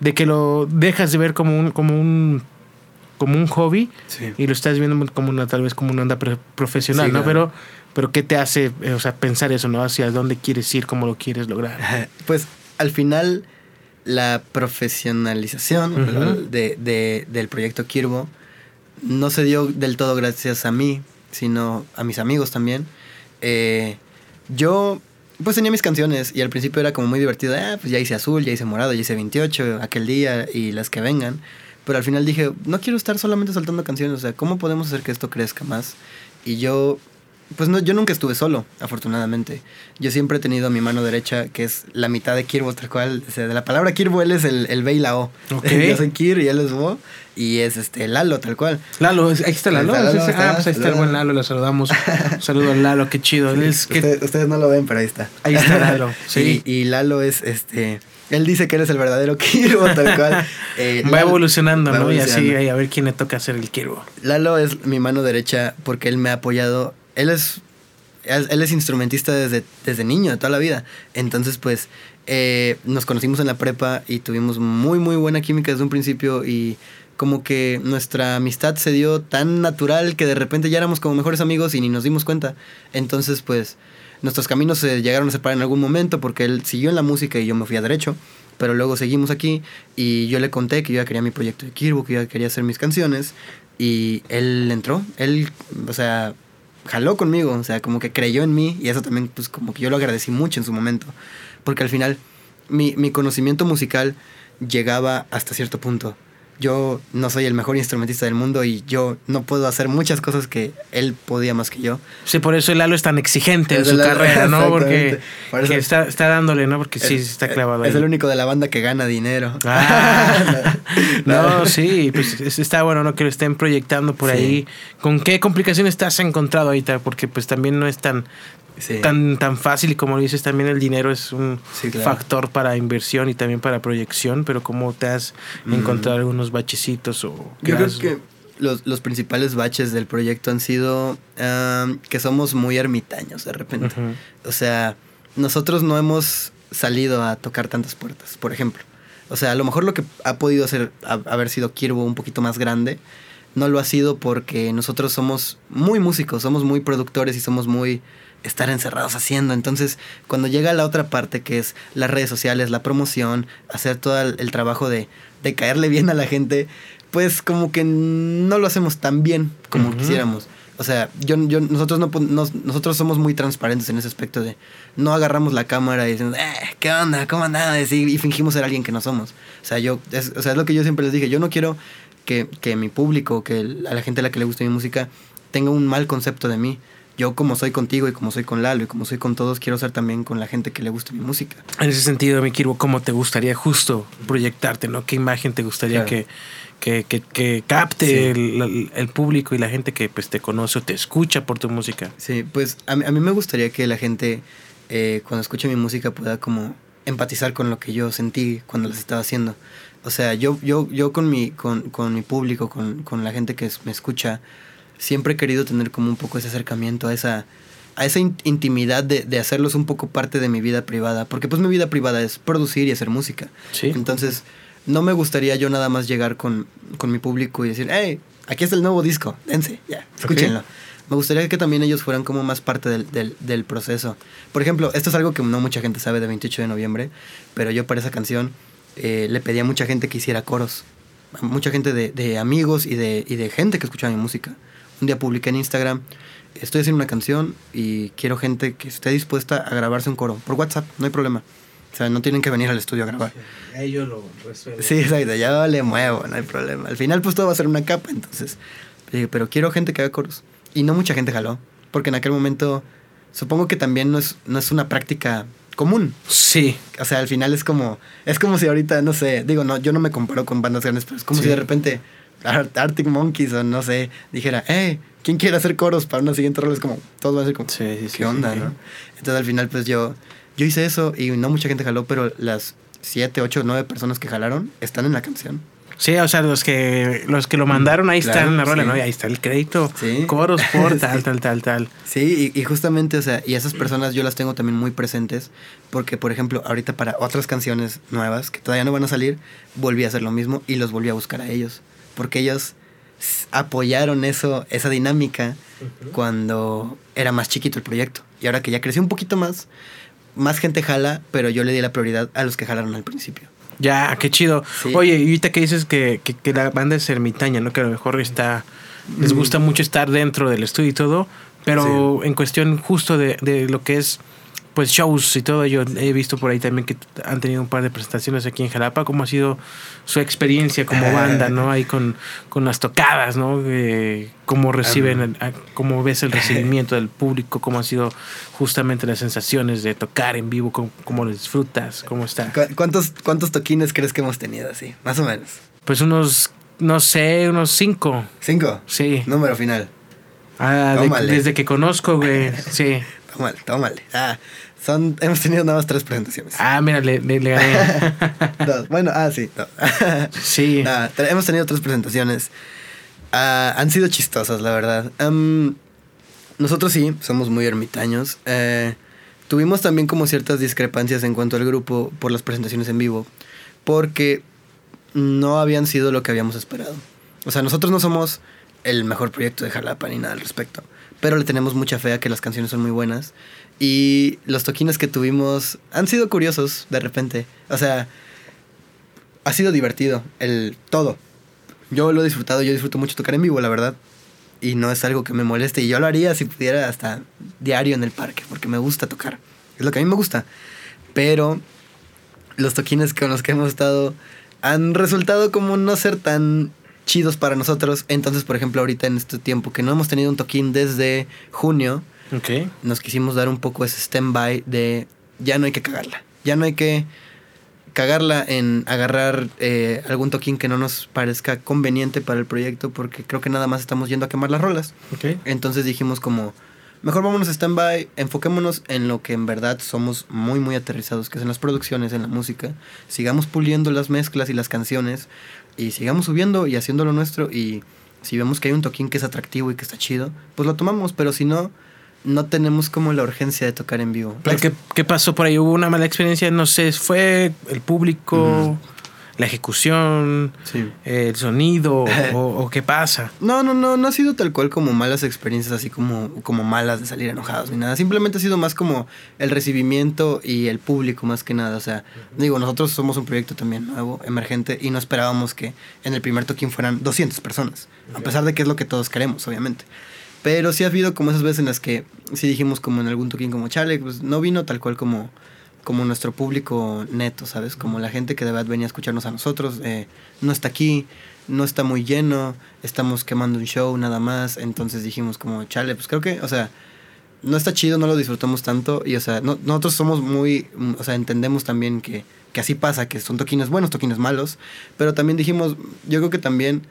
de que lo dejas de ver como un, como un, como un hobby y lo estás viendo como una, tal vez como una onda profesional, ¿no? Pero, pero ¿qué te hace, eh, o sea, pensar eso, ¿no? Hacia dónde quieres ir, cómo lo quieres lograr. Pues al final la profesionalización de, de, del proyecto Kirbo no se dio del todo gracias a mí, sino a mis amigos también. Eh, yo pues tenía mis canciones y al principio era como muy divertido. Ah, pues ya hice azul, ya hice morado, ya hice 28 aquel día y las que vengan. Pero al final dije, no quiero estar solamente soltando canciones. O sea, ¿cómo podemos hacer que esto crezca más? Y yo pues no, yo nunca estuve solo, afortunadamente. Yo siempre he tenido a mi mano derecha, que es la mitad de Kirbo, tal cual. O sea, de la palabra Kirbo, él es el, el B y la O. yo soy Kir y él es Bo. Y es este Lalo, tal cual. Lalo, ahí está Lalo. ah, pues ahí está el buen Lalo, lo saludamos. Un saludo a Lalo, qué chido. ustedes, no lo ven, pero ahí está. Ahí está Lalo, sí. Y, Lalo es este. Él dice que eres el verdadero Kirbo, tal cual. Eh, va evolucionando, ¿no? Y así, a ver quién le toca hacer el Kirbo. Lalo es mi mano derecha porque él me ha apoyado él es, él es instrumentista desde, desde niño, de toda la vida. Entonces, pues, eh, nos conocimos en la prepa y tuvimos muy, muy buena química desde un principio y como que nuestra amistad se dio tan natural que de repente ya éramos como mejores amigos y ni nos dimos cuenta. Entonces, pues, nuestros caminos se llegaron a separar en algún momento porque él siguió en la música y yo me fui a derecho. Pero luego seguimos aquí y yo le conté que yo ya quería mi proyecto de Kirbo, que yo ya quería hacer mis canciones. Y él entró. Él, o sea, jaló conmigo, o sea, como que creyó en mí y eso también, pues como que yo lo agradecí mucho en su momento, porque al final mi, mi conocimiento musical llegaba hasta cierto punto yo no soy el mejor instrumentista del mundo y yo no puedo hacer muchas cosas que él podía más que yo. Sí, por eso el Lalo es tan exigente en su carrera, ¿no? Porque está, está, dándole, ¿no? Porque sí, está clavado Es el único de la banda que gana dinero. Ah. no, sí, pues está bueno, ¿no? Que lo estén proyectando por ahí. ¿Con qué complicaciones te has encontrado ahorita? Porque pues también no es tan, tan, tan fácil y como dices, también el dinero es un factor para inversión y también para proyección, pero ¿cómo te has mm. encontrado algunos bachecitos o... Yo creo que los, los, principales baches del proyecto han sido que somos muy ermitaños de repente. O sea, nosotros no hemos salido a tocar tantas puertas, por ejemplo. O sea, a lo mejor lo que ha podido hacer, haber sido Kirbo un poquito más grande, no lo ha sido porque nosotros somos muy músicos, somos muy productores y somos muy estar encerrados haciendo. Entonces, cuando llega la otra parte que es las redes sociales, la promoción, hacer todo el, trabajo de, de, caerle bien a la gente, pues como que no lo hacemos tan bien como quisiéramos. O sea, yo, yo, nosotros, no, nosotros somos muy transparentes en ese aspecto de no agarramos la cámara y decimos, eh, ¿qué onda? ¿Cómo andas? Y, y, fingimos ser alguien que no somos. O sea, yo, es, o sea, es lo que yo siempre les dije. Yo no quiero que, que mi público, que a la gente a la que le guste mi música, tenga un mal concepto de mí yo como soy contigo y como soy con Lalo y como soy con todos, quiero ser también con la gente que le guste mi música. En ese sentido, mi Kirbo, ¿cómo te gustaría justo proyectarte? ¿no? ¿Qué imagen te gustaría que, que, que, capte el, público y la gente que pues, te conoce o te escucha por tu música? Sí, pues a, mí me gustaría que la gente eh, cuando escuche mi música pueda como empatizar con lo que yo sentí cuando las estaba haciendo. O sea, yo, yo, yo con, mi, con, con mi público, con, con la gente que me escucha, siempre he querido tener como un poco ese acercamiento a esa, a esa in- intimidad de, de hacerlos un poco parte de mi vida privada, porque pues mi vida privada es producir y hacer música. Sí. Entonces, no me gustaría yo nada más llegar con, con mi público y decir, hey, aquí está el nuevo disco, dense, ya, escúchenlo. Me gustaría que también ellos fueran como más parte del, del, del proceso. Por ejemplo, esto es algo que no mucha gente sabe de 28 de noviembre, pero yo para esa canción eh, le pedí a mucha gente que hiciera coros. Mucha gente de, de amigos y de, y de gente que escuchaba mi música. Un día publiqué en Instagram, estoy haciendo una canción y quiero gente que esté dispuesta a grabarse un coro. Por WhatsApp, no hay problema. O sea, no tienen que venir al estudio a grabar. Ahí yo lo resuelvo. Sí, exacto, yo le muevo, no hay problema. Al final pues todo va a ser una capa, entonces. dije, Pero quiero gente que haga coros. Y no mucha gente jaló, porque en aquel momento supongo que también no es, no es una práctica común. Sí. O sea, al final es como, es como si ahorita, no sé, digo, no, yo no me comparo con bandas grandes, pero es como Sí. si de repente Arctic Monkeys o no sé, dijera, hey, ¿quién quiere hacer coros para una siguiente rola? Es como, todos van a ser como, Sí, sí, sí, ¿qué onda, sí. no? Entonces al final pues yo, yo hice eso y no mucha gente jaló, pero las siete, ocho, nueve personas que jalaron están en la canción. Sí, o sea, los que los que lo mandaron ahí Claro, está en la rola, sí. ¿no? Y ahí está el crédito. Sí. Coros por tal, Sí. tal, tal, tal. Sí, y, y justamente, o sea, y esas personas yo las tengo también muy presentes, porque, por ejemplo, ahorita para otras canciones nuevas que todavía no van a salir, volví a hacer lo mismo y los volví a buscar a ellos, porque ellos apoyaron eso, esa dinámica cuando era más chiquito el proyecto. Y ahora que ya creció un poquito más, más gente jala, pero yo le di la prioridad a los que jalaron al principio. Ya, qué chido. Sí. Oye, y ahorita que dices que, que, que la banda es ermitaña, ¿no? Que a lo mejor está. Les Mm. gusta mucho estar dentro del estudio y todo. Pero en cuestión justo de, de lo que es pues shows y todo, yo he visto por ahí también que han tenido un par de presentaciones aquí en Jalapa. ¿Cómo ha sido su experiencia como banda, no? Ahí con, con las tocadas, ¿no? Eh, ¿Cómo reciben, el- cómo ves el recibimiento del público? ¿Cómo han sido justamente las sensaciones de tocar en vivo? ¿Cómo, cómo lo disfrutas? ¿Cómo está? ¿Cu- ¿Cuántos, ¿Cuántos toquines crees que hemos tenido así? Más o menos. Pues unos, no sé, unos cinco. ¿Cinco? Sí. Número final. Ah, de- desde que conozco, güey. Sí. Tómale, tómale. Ah, son, hemos tenido nada más tres presentaciones. Ah, mira, le, le, le gané. Dos. Bueno, ah, sí. no. Sí. Hemos tenido tres presentaciones. Ah, han sido chistosas, la verdad. Am, nosotros sí, somos muy ermitaños. Eh, tuvimos también como ciertas discrepancias en cuanto al grupo por las presentaciones en vivo. Porque no habían sido lo que habíamos esperado. O sea, nosotros no somos el mejor proyecto de Jalapa ni nada al respecto. Pero le tenemos mucha fe a que las canciones son muy buenas. Y los toquines que tuvimos han sido curiosos de repente. O sea, ha sido divertido el todo. Yo lo he disfrutado, yo disfruto mucho tocar en vivo, la verdad. Y no es algo que me moleste. Y yo lo haría si pudiera hasta diario en el parque, porque me gusta tocar. Es lo que a mí me gusta. Pero los toquines con los que hemos estado han resultado como no ser tan chidos para nosotros. Entonces, por ejemplo, ahorita en este tiempo que no hemos tenido un toquín desde junio, nos quisimos dar un poco ese stand-by de ya no hay que cagarla. Ya no hay que cagarla en agarrar eh, algún toquín que no nos parezca conveniente para el proyecto porque creo que nada más estamos yendo a quemar las rolas. Entonces dijimos como, mejor vámonos a stand-by, enfoquémonos en lo que en verdad somos muy muy aterrizados, que es en las producciones, en la música. Sigamos puliendo las mezclas y las canciones y sigamos subiendo y haciendo lo nuestro y si vemos que hay un toquín que es atractivo y que está chido, pues lo tomamos, pero si no, no tenemos como la urgencia de tocar en vivo. Pero ¿qué, qué pasó por ahí? ¿Hubo una mala experiencia? No sé, ¿fue el público, la ejecución, Sí. el sonido o, o qué pasa? No, no, no, no ha sido tal cual como malas experiencias, así como, como malas de salir enojados ni nada. Simplemente ha sido más como el recibimiento y el público más que nada. O sea, digo, nosotros somos un proyecto también nuevo, emergente, y no esperábamos que en el primer toquín fueran 200 personas. A pesar de que es lo que todos queremos, obviamente. Pero sí ha habido como esas veces en las que sí dijimos como en algún toquín como, chale, pues no vino tal cual como, como nuestro público neto, ¿sabes? Como la gente que de verdad venía a escucharnos a nosotros, eh, no está aquí, no está muy lleno, estamos quemando un show nada más, entonces dijimos como, chale, pues creo que, o sea, no está chido, no lo disfrutamos tanto y, o sea, no- nosotros somos muy, o sea, entendemos también que, que así pasa, que son toquines buenos, toquines malos, pero también dijimos, yo creo que también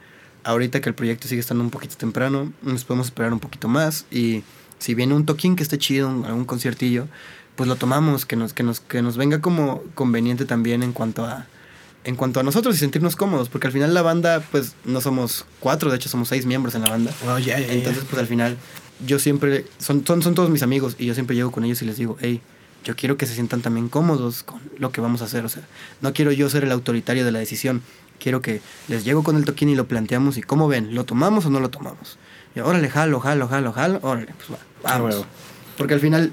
ahorita que el proyecto sigue estando un poquito temprano, nos podemos esperar un poquito más. Y si viene un toquín que esté chido, algún conciertillo, pues lo tomamos, que nos, que nos, que nos venga como conveniente también en cuanto a, en cuanto a nosotros y sentirnos cómodos, porque al final la banda, pues no somos cuatro, de hecho somos seis miembros en la banda. Oh, ya, ya. Entonces, pues al final, yo siempre, son, son, son todos mis amigos y yo siempre llego con ellos y les digo, hey, yo quiero que se sientan también cómodos con lo que vamos a hacer. O sea, no quiero yo ser el autoritario de la decisión. Quiero que les llego con el toquín y lo planteamos y cómo ven, ¿lo tomamos o no lo tomamos? Y órale, jalo, jalo, jalo, jalo, órale, pues va, vamos. huevo. Porque al final,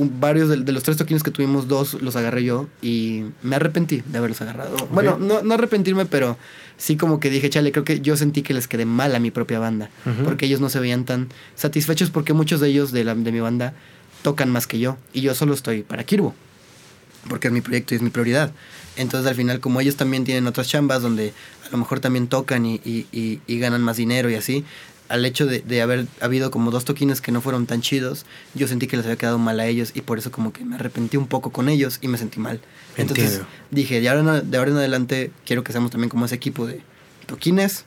un- varios de, de los tres toquines que tuvimos, dos los agarré yo y me arrepentí de haberlos agarrado. Bueno, no, no arrepentirme, pero sí como que dije, chale, creo que yo sentí que les quedé mal a mi propia banda. Porque ellos no se veían tan satisfechos porque muchos de ellos de, la, de mi banda tocan más que yo. Y yo solo estoy para Kirbo. Porque es mi proyecto y es mi prioridad. Entonces al final como ellos también tienen otras chambas donde a lo mejor también tocan y, y- y- y ganan más dinero y así, al hecho de, de haber habido como dos toquines que no fueron tan chidos, yo sentí que les había quedado mal a ellos y por eso como que me arrepentí un poco con ellos y me sentí mal. Entonces Entiendo. dije, de ahora, en, de ahora en adelante quiero que seamos también como ese equipo de toquines,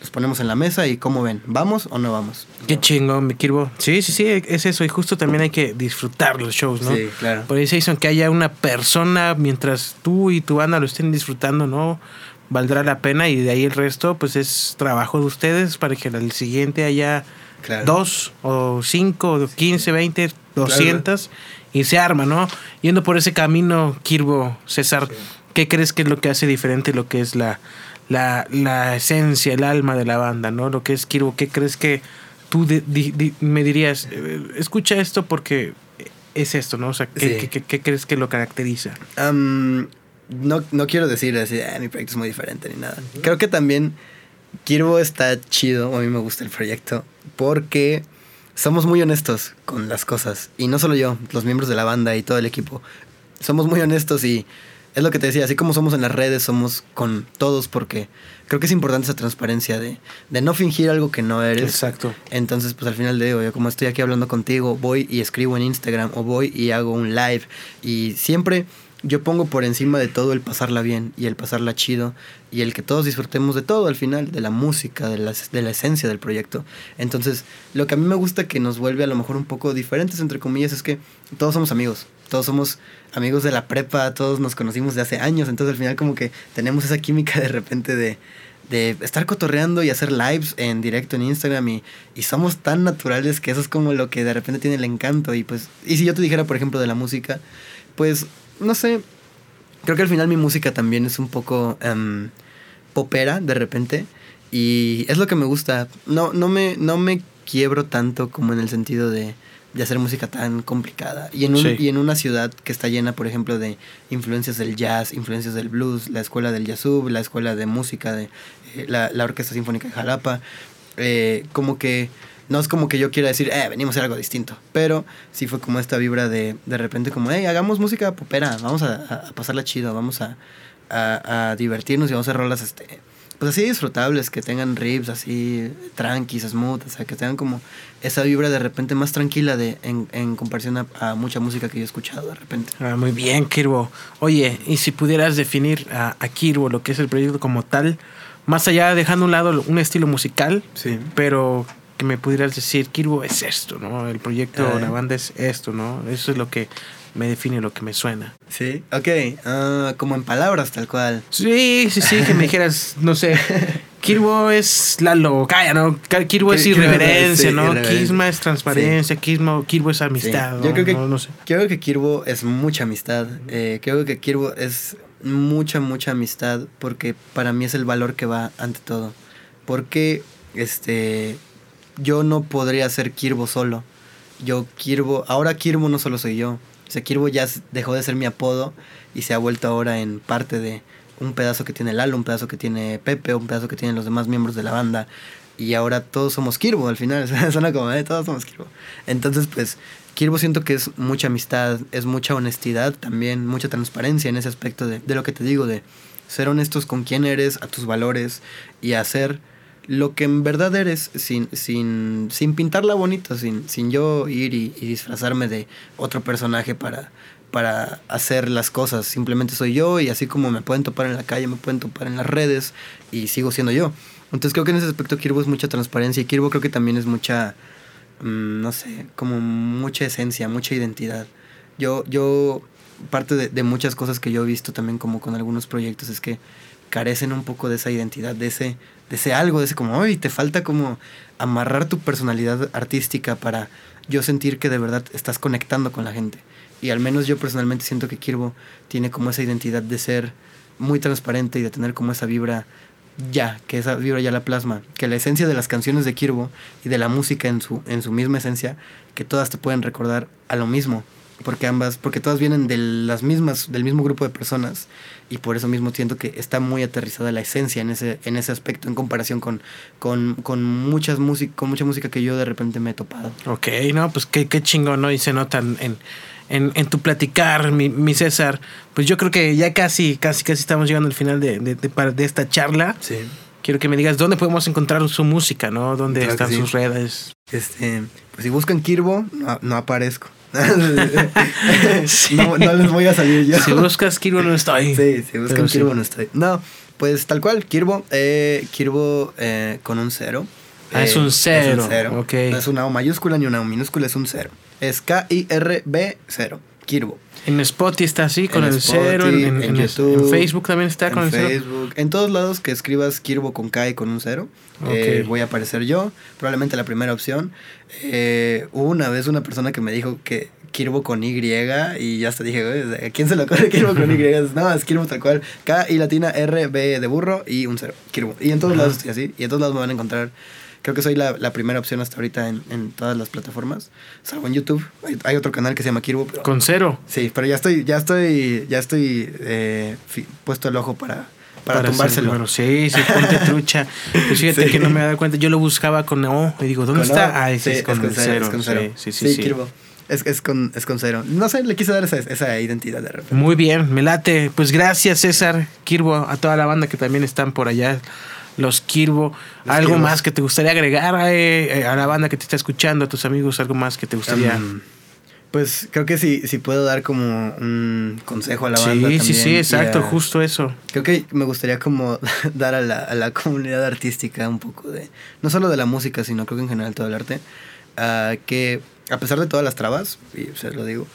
los ponemos en la mesa y cómo ven, ¿vamos o no vamos? Qué chingón, mi Kirbo. Sí, sí, sí, es eso. Y justo también hay que disfrutar los shows, ¿no? Sí, claro. Por se hizo que haya una persona mientras tú y tu banda lo estén disfrutando, ¿no? Valdrá la pena y de ahí el resto, pues es trabajo de ustedes para que el siguiente haya Claro. dos o cinco, o quince, veinte, doscientas y se arma, ¿no? Yendo por ese camino, Kirbo, César, ¿qué crees que es lo que hace diferente lo que es la, la, la esencia, el alma de la banda, ¿no? Lo que es Kirbo, ¿qué crees que tú de- me dirías, eh, escucha esto porque es esto, ¿no? O sea, ¿qué, Sí. qué- qué- qué crees que lo caracteriza? Am, no, no quiero decir así, "Ah, mi proyecto es muy diferente ni nada. Creo que también Kirbo está chido, a mí me gusta el proyecto, porque somos muy honestos con las cosas. Y no solo yo, los miembros de la banda y todo el equipo. Somos muy honestos y es lo que te decía, así como somos en las redes, somos con todos porque creo que es importante esa transparencia de, de no fingir algo que no eres. Exacto. Entonces, pues al final de hoy, como estoy aquí hablando contigo, voy y escribo en Instagram o voy y hago un live. Y siempre yo pongo por encima de todo el pasarla bien y el pasarla chido y el que todos disfrutemos de todo al final, de la música, de la, de la esencia del proyecto. Entonces, lo que a mí me gusta que nos vuelve a lo mejor un poco diferentes, entre comillas, es que todos somos amigos. Todos somos amigos de la prepa, todos nos conocimos de hace años. Entonces, al final, como que tenemos esa química de repente de de estar cotorreando y hacer lives en directo en Instagram y, y somos tan naturales que eso es como lo que de repente tiene el encanto y pues y si yo te dijera por ejemplo de la música pues no sé. Creo que al final mi música también es un poco em, popera de repente y es lo que me gusta. No no me no me quiebro tanto como en el sentido de de hacer música tan complicada. Y en, un, Sí. y en una ciudad que está llena, por ejemplo, de influencias del jazz, influencias del blues, la escuela del jazzub, la escuela de música de eh, la, la Orquesta Sinfónica de Jalapa, eh, como que no es como que yo quiera decir, eh, venimos a hacer algo distinto, pero sí fue como esta vibra de de repente como, hey, hagamos música popera, vamos a, pasarla chido, vamos a, a, a divertirnos y vamos a hacer rolas, este, pues así disfrutables, que tengan riffs así tranquis, smooth, o sea, que tengan como esa vibra de repente más tranquila de, en, en comparación a, a mucha música que yo he escuchado de repente. Ah, muy bien, Kirbo. Oye, y si pudieras definir a, a Kirbo, lo que es el proyecto como tal, más allá dejando a un lado un estilo musical, Sí. pero que me pudieras decir, Kirbo es esto, ¿no? El proyecto, Ay. la banda es esto, ¿no? Eso es lo que me define, lo que me suena. Sí, ok, ah, como en palabras tal cual. Sí, sí, sí, que me dijeras, no sé, Kirbo es la locaya, ¿no? Kirbo es irreverencia, sí, ¿no? irreverencia. Kisma es transparencia, Kirbo, Kirbo es Sí, amistad, Yo creo que, No, no sé. creo que Kirbo es mucha amistad. Eh, creo que Kirbo es mucha, mucha amistad porque para mí es el valor que va ante todo. Porque este, yo no podría ser Kirbo solo. Yo Kirbo, ahora Kirbo no solo soy yo. O sea, Kirbo ya dejó de ser mi apodo y se ha vuelto ahora en parte de un pedazo que tiene Lalo, un pedazo que tiene Pepe, un pedazo que tienen los demás miembros de la banda. Y ahora todos somos Kirbo al final. Suena como, eh, todos somos Kirbo. Entonces, pues, Kirbo siento que es mucha amistad, es mucha honestidad también, mucha transparencia en ese aspecto de, de lo que te digo, de ser honestos con quién eres, a tus valores y hacer lo que en verdad eres sin, sin, sin pintarla bonito, sin, sin yo ir y, y disfrazarme de otro personaje para, para hacer las cosas. Simplemente soy yo y así como me pueden topar en la calle, me pueden topar en las redes y sigo siendo yo. Entonces creo que en ese aspecto Kirbo es mucha transparencia y Kirbo creo que también es mucha, mm, no sé, como mucha esencia, mucha identidad. Yo, yo parte de, de muchas cosas que yo he visto también como con algunos proyectos es que carecen un poco de esa identidad, de ese, de ese algo, de ese como, hoy te falta como amarrar tu personalidad artística para yo sentir que de verdad estás conectando con la gente. Y al menos yo personalmente siento que Kirbo tiene como esa identidad de ser muy transparente y de tener como esa vibra ya, que esa vibra ya la plasma, que la esencia de las canciones de Kirbo y de la música en su, en su misma esencia, que todas te pueden recordar a lo mismo, porque ambas, porque todas vienen de las mismas, del mismo grupo de personas y por eso mismo siento que está muy aterrizada la esencia en ese, en ese aspecto en comparación con, con, con muchas música, con mucha música que yo de repente me he topado. Ok, no, pues qué, qué chingón, ¿no? Y se notan en, en, en tu platicar, mi, mi César. Pues yo creo que ya casi, casi, casi estamos llegando al final de, de, de, para- de esta charla. Sí. Quiero que me digas dónde podemos encontrar su música, ¿no? ¿Dónde Claro están sí. sus redes? Este, pues si buscan Kirbo, no, no aparezco. no, no les voy a salir yo. Si buscas Kirbo no estoy. Sí, si buscan Pero sí. Kirbo no estoy. No, pues tal cual, Kirbo, eh, Kirbo eh, con un cero. Ah, es Eh, un cero, Es un cero. ok. No es una O mayúscula ni una O minúscula, es un cero. Es K-I-R-B cero. Kirbo. En Spotify está así, con En el cero. En, Spotify, en- en en- YouTube, en Facebook también está con el cero. Facebook, en todos lados que escribas Kirbo con K y con un cero, eh, voy a aparecer yo, probablemente la primera opción. Eh, hubo una vez una persona que me dijo que Kirbo con Y y ya hasta dije, ¿a quién se le ocurre Kirbo con Y? No, es Kirbo tal cual, K y latina R, B de burro y un cero, Kirbo. Y en todos Ajá. lados estoy así, y en todos lados me van a encontrar. Creo que soy la, la primera opción hasta ahorita en, en todas las plataformas, salvo en YouTube. Hay, hay otro canal que se llama Kirbo, pero... Con cero. Sí, pero ya estoy, ya estoy, ya estoy eh, puesto el ojo para, para, hacer tumbárselo. Sí, sí, ponte trucha. Pues fíjate Sí. que no me he dado cuenta. Yo lo buscaba con O y digo, ¿dónde Con está? O, Ah, ese sí, es con cero, cero. es con cero. Sí, sí, sí. sí. Kirbo. Es, es, con, es con cero. No sé, le quise dar esa, esa identidad de repente. Muy bien, me late. Pues gracias, César Kirbo, a toda la banda que también están por allá. Los Kirbo. Los ¿Algo más que te gustaría agregar eh, eh, a la banda que te está escuchando, a tus amigos? ¿Algo más que te gustaría? Um, pues creo que sí, sí puedo dar como un consejo a la banda. sí, sí, sí, exacto, a- justo eso. Creo que me gustaría como dar a la, a la comunidad artística un poco de, no solo de la música, sino creo que en general todo el arte, que a pesar de todas las trabas, y o sea, lo digo,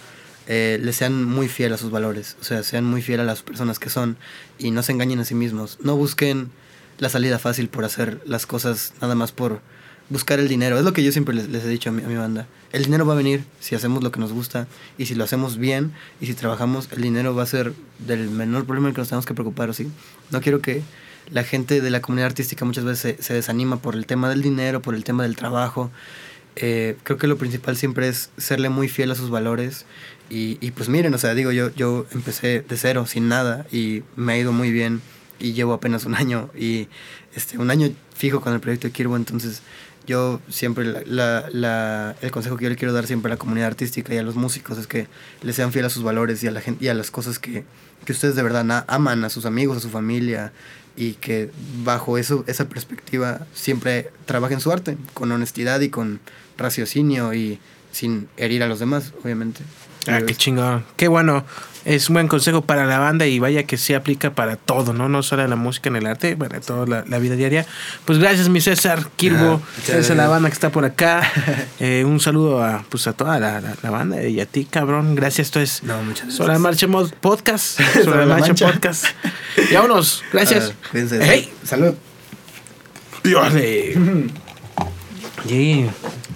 eh, le sean muy fiel a sus valores, o sea, sean muy fiel a las personas que son y no se engañen a sí mismos, no busquen la salida fácil por hacer las cosas nada más por buscar el dinero, es lo que yo siempre les, he dicho a mi, a mi banda, el dinero va a venir si hacemos lo que nos gusta y si lo hacemos bien y si trabajamos, el dinero va a ser del menor problema que nos tenemos que preocupar, ¿o sí? No quiero que la gente de la comunidad artística muchas veces se, se desanima por el tema del dinero, por el tema del trabajo. Eh, creo que lo principal siempre es serle muy fiel a sus valores. Y, y pues miren, o sea, digo, yo, yo empecé de cero, sin nada, y me ha ido muy bien. Y llevo apenas un año, y este, un año fijo con el proyecto de Kirbo, entonces yo siempre, la, la- la- el consejo que yo le quiero dar siempre a la comunidad artística y a los músicos es que le sean fiel a sus valores y a la gente y a las cosas que, que ustedes de verdad aman, a sus amigos, a su familia, y que bajo eso, esa perspectiva siempre trabajen su arte, con honestidad y con raciocinio y sin herir a los demás, obviamente. Ah, qué chingón. Qué bueno. Es un buen consejo para la banda y vaya que se aplica para todo, ¿no? No solo en la música, en el arte, para toda la, la vida diaria. Pues gracias, mi César Kirbo. Ah, gracias a la gracias. banda que está por acá. Eh, un saludo a, pues, a toda la, la- la banda y a ti, cabrón. Gracias. Esto es No, muchas Sobre la gracias. Marcha Mod- Podcast. Sobre, la Marcha, Mancha. Podcast. Y vámonos. Gracias. Ah. Hey. Salud. Dios. Yeah.